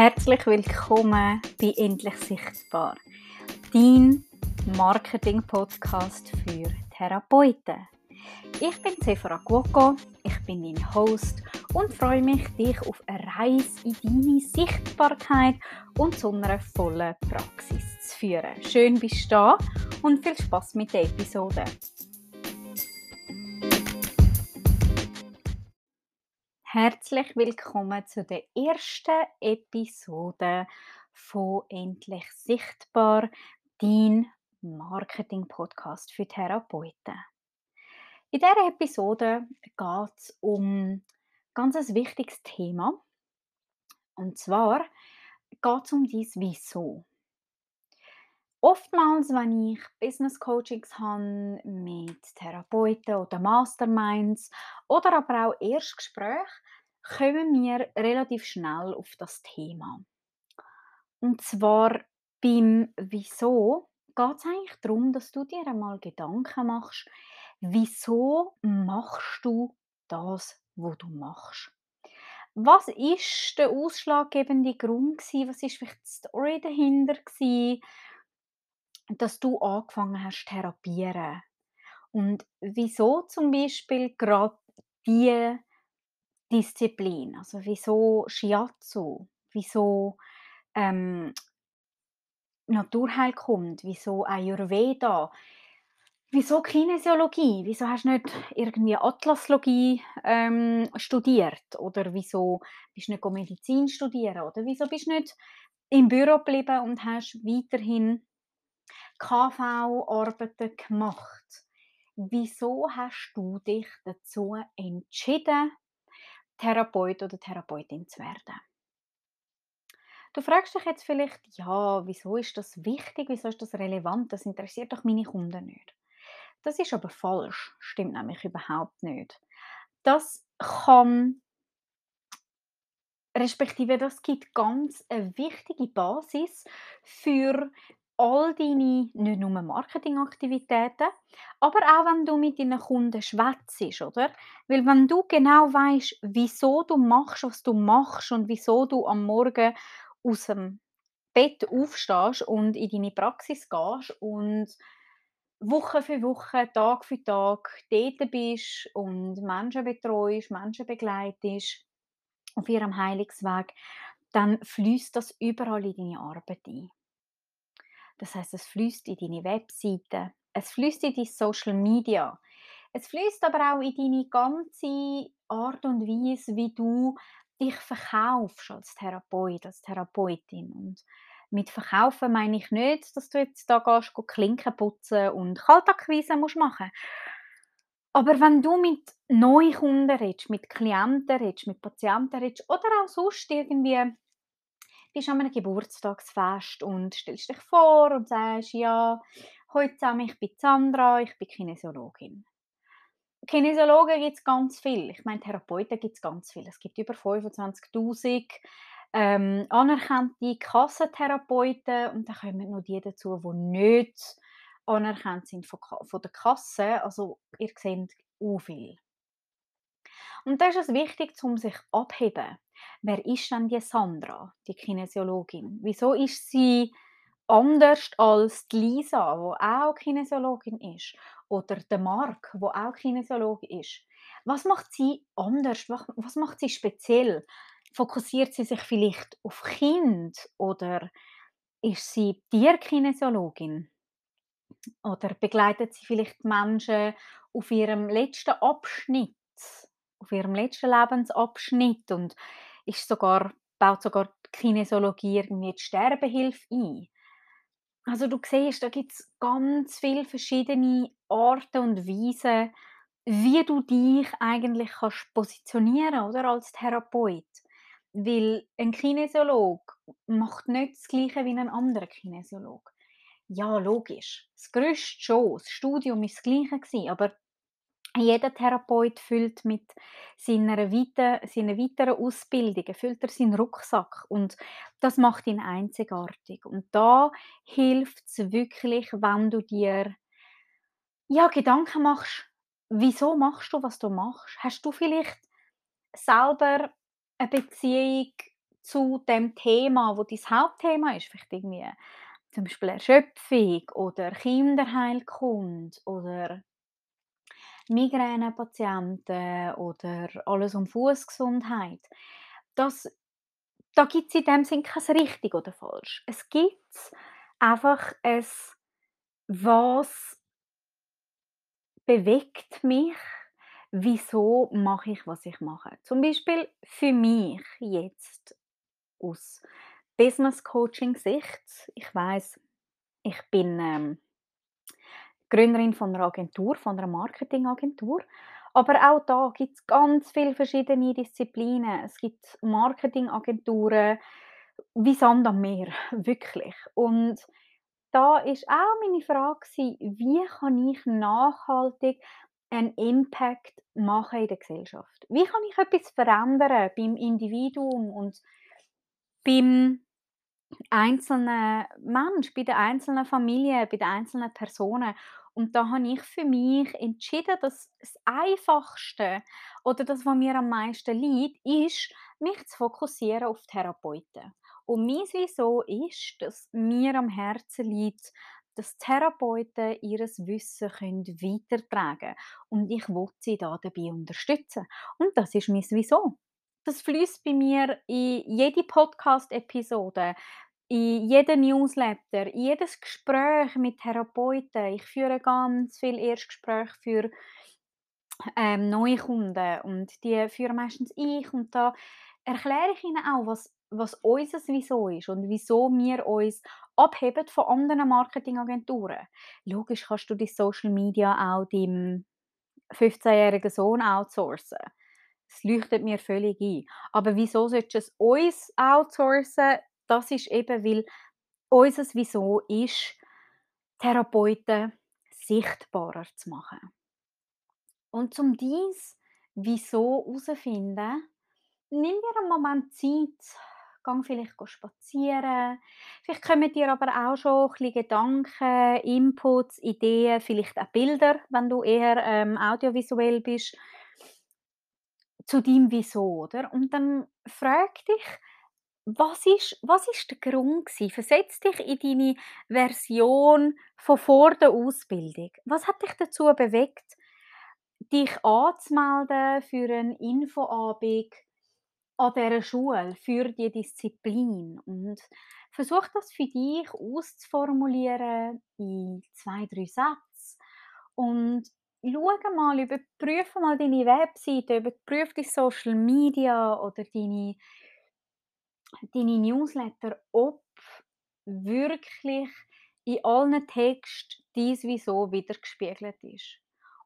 Herzlich willkommen bei Endlich Sichtbar, dein Marketing-Podcast für Therapeuten. Ich bin Sephora Guoco, ich bin dein Host und freue mich, dich auf eine Reise in deine Sichtbarkeit und zu einer vollen Praxis zu führen. Schön bist du da und viel Spaß mit der Episode. Herzlich willkommen zu der ersten Episode von Endlich Sichtbar, dein Marketing-Podcast für Therapeuten. In dieser Episode geht es um ganz ein wichtiges Thema. Und zwar geht es um dein Wieso. Oftmals, wenn ich Business Coachings habe mit Therapeuten oder Masterminds oder aber auch Erstgespräche, kommen wir relativ schnell auf das Thema. Und zwar beim Wieso geht es eigentlich darum, dass du dir einmal Gedanken machst, wieso machst du das, was du machst? Was ist der ausschlaggebende Grund? Was ist vielleicht die Story dahinter gewesen? Dass du angefangen hast zu therapieren. Und wieso zum Beispiel gerade diese Disziplin? Also wieso Shiatsu? Wieso ähm, Naturheilkunde? Wieso Ayurveda? Wieso Kinesiologie? Wieso hast du nicht irgendwie Atlaslogie ähm, studiert? Oder wieso bist du nicht Medizin studieren? Oder wieso bist du nicht im Büro geblieben und hast weiterhin KV-Arbeiten gemacht. Wieso hast du dich dazu entschieden, Therapeut oder Therapeutin zu werden? Du fragst dich jetzt vielleicht, ja, wieso ist das wichtig, wieso ist das relevant, das interessiert doch meine Kunden nicht. Das ist aber falsch, stimmt nämlich überhaupt nicht. Das kann, respektive das gibt ganz eine wichtige Basis für all deine nicht nur Marketingaktivitäten, aber auch wenn du mit deinen Kunden schwätzt, oder? Weil wenn du genau weißt, wieso du machst, was du machst und wieso du am Morgen aus dem Bett aufstehst und in deine Praxis gehst und Woche für Woche, Tag für Tag dort bist und Menschen betreust, Menschen begleitest auf ihrem Heilungsweg, dann fließt das überall in deine Arbeit ein. Das heißt, es fließt in deine Webseite, es fließt in deine Social Media, es fließt aber auch in deine ganze Art und Weise, wie du dich verkaufst als Therapeut, als Therapeutin. Und mit Verkaufen meine ich nicht, dass du jetzt da gehst, Klinken putzen und Kaltakquise musst machen. Aber wenn du mit neuen Kunden redest, mit Klienten redest, mit Patienten redest oder auch sonst irgendwie bist an einem Geburtstagsfest und stellst dich vor und sagst, ja, heute zusammen, ich bin Sandra, ich bin Kinesiologin. Kinesiologen gibt es ganz viel. Ich meine, Therapeuten gibt es ganz viel. Es gibt über 25'000 ähm, anerkannte Kassentherapeuten und dann kommen noch die dazu, die nicht anerkannt sind von, von der Kasse. Also ihr seht auch viel. Und da ist es wichtig, um sich abheben. Wer ist denn die Sandra, die Kinesiologin? Wieso ist sie anders als die Lisa, die auch Kinesiologin ist? Oder der Mark, der auch Kinesiologe ist? Was macht sie anders? Was macht sie speziell? Fokussiert sie sich vielleicht auf Kind oder ist sie Tierkinesiologin? Oder begleitet sie vielleicht Menschen auf ihrem letzten Abschnitt, auf ihrem letzten Lebensabschnitt und ist sogar, baut sogar die Kinesiologie irgendwie die Sterbehilfe ein. Also du siehst, da gibt es ganz viele verschiedene Arten und Weisen, wie du dich eigentlich kannst positionieren oder als Therapeut. Weil ein Kinesiolog macht nicht das Gleiche wie ein anderer Kinesiolog. Ja, logisch. Das Größte schon. Das Studium war das Gleiche, aber jeder Therapeut füllt mit seiner, weiter, seiner weiteren Ausbildung, füllt er seinen Rucksack und das macht ihn einzigartig. Und da hilft es wirklich, wenn du dir ja, Gedanken machst, wieso machst du, was du machst? Hast du vielleicht selber eine Beziehung zu dem Thema, wo dein Hauptthema ist, vielleicht irgendwie zum Beispiel Erschöpfung oder Kinderheilkunde oder Migränepatienten oder alles um Fußgesundheit. Das da gibt es in dem Sinn kein richtig oder falsch. Es gibt einfach ein «Was bewegt mich? Wieso mache ich, was ich mache?» Zum Beispiel für mich jetzt aus Business-Coaching-Sicht. Ich weiß, ich bin, ähm, Gründerin von einer Agentur, von einer Marketingagentur. Aber auch da gibt es ganz viele verschiedene Disziplinen. Es gibt Marketingagenturen wie Sand am Meer, wirklich. Und da ist auch meine Frage wie kann ich nachhaltig einen Impact machen in der Gesellschaft? Wie kann ich etwas verändern beim Individuum und beim einzelnen Mensch, bei der einzelnen Familie, bei den einzelnen Personen? Und da habe ich für mich entschieden, dass das Einfachste oder das, was mir am meisten liegt, ist, mich zu fokussieren auf Therapeuten. Und mein Wieso ist, dass mir am Herzen liegt, dass Therapeuten ihr Wissen können weitertragen können. Und ich will sie da dabei unterstützen. Und das ist mein Wieso. Das fließt bei mir in jede Podcast-Episode, in jeden Newsletter, in jedes Gespräch mit Therapeuten. Ich führe ganz viel Erstgespräche für ähm, neue Kunden und die führen meistens ich und da erkläre ich ihnen auch, was, was unser Wieso ist und wieso wir uns abheben von anderen Marketingagenturen. Logisch kannst du die Social Media auch deinem 15-jährigen Sohn outsourcen. Das leuchtet mir völlig ein. Aber wieso solltest du es uns outsourcen? Das ist eben, weil unser Wieso ist, Therapeuten sichtbarer zu machen. Und um dies Wieso herauszufinden, nimm dir einen Moment Zeit, geh vielleicht spazieren. Vielleicht kommen dir aber auch schon ein bisschen Gedanken, Inputs, Ideen, vielleicht auch Bilder, wenn du eher ähm, audiovisuell bist, zu deinem Wieso, oder? Und dann frag dich, was ist was ist der Grund? Versetz dich in deine Version von vor der Ausbildung. Was hat dich dazu bewegt, dich anzumelden für einen Infoabend an dieser Schule, für die Disziplin? Und versuch das für dich auszuformulieren in zwei, drei Sätzen und schau mal, überprüfe mal deine Webseite, überprüfe die Social Media oder deine deine Newsletter, ob wirklich in allen Texten dies Wieso widergespiegelt ist.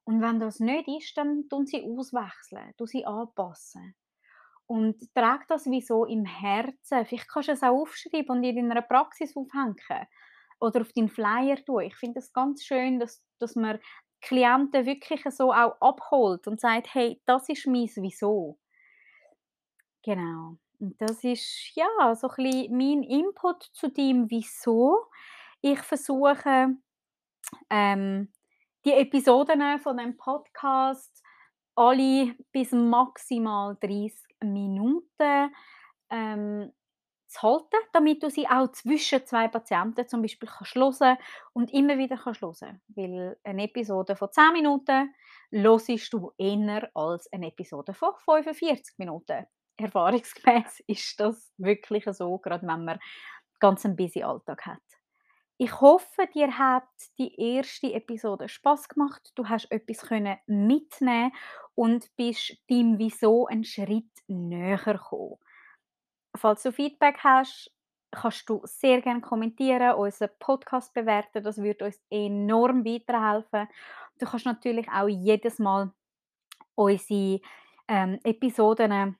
Und wenn das nicht ist, dann tun sie auswechseln, tun sie anpassen. Und trag das Wieso im Herzen. Vielleicht kannst du es auch aufschreiben und in deiner Praxis aufhängen. Oder auf deinen Flyer tun. Ich finde es ganz schön, dass, dass man Klienten wirklich so auch abholt und sagt, hey, das ist mein Wieso. Genau. Das ist, ja, so ein bisschen mein Input zu dem Wieso. Ich versuche, ähm, die Episoden von dem Podcast alle bis maximal 30 Minuten ähm, zu halten, damit du sie auch zwischen zwei Patienten zum Beispiel kannst und immer wieder kannst. Weil eine Episode von 10 Minuten hörst du eher als eine Episode von 45 Minuten erfahrungsgemäß ist das wirklich so, gerade wenn man ganz einen busy Alltag hat. Ich hoffe, dir hat die erste Episode Spaß gemacht. Du hast etwas können mitnehmen und bist deinem Wieso einen Schritt näher gekommen. Falls du Feedback hast, kannst du sehr gerne kommentieren, unseren Podcast bewerten. Das würde uns enorm weiterhelfen. Du kannst natürlich auch jedes Mal unsere ähm, Episoden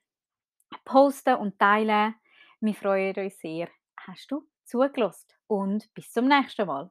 posten und teilen. Wir freuen uns sehr. Hast du zugelassen und bis zum nächsten Mal.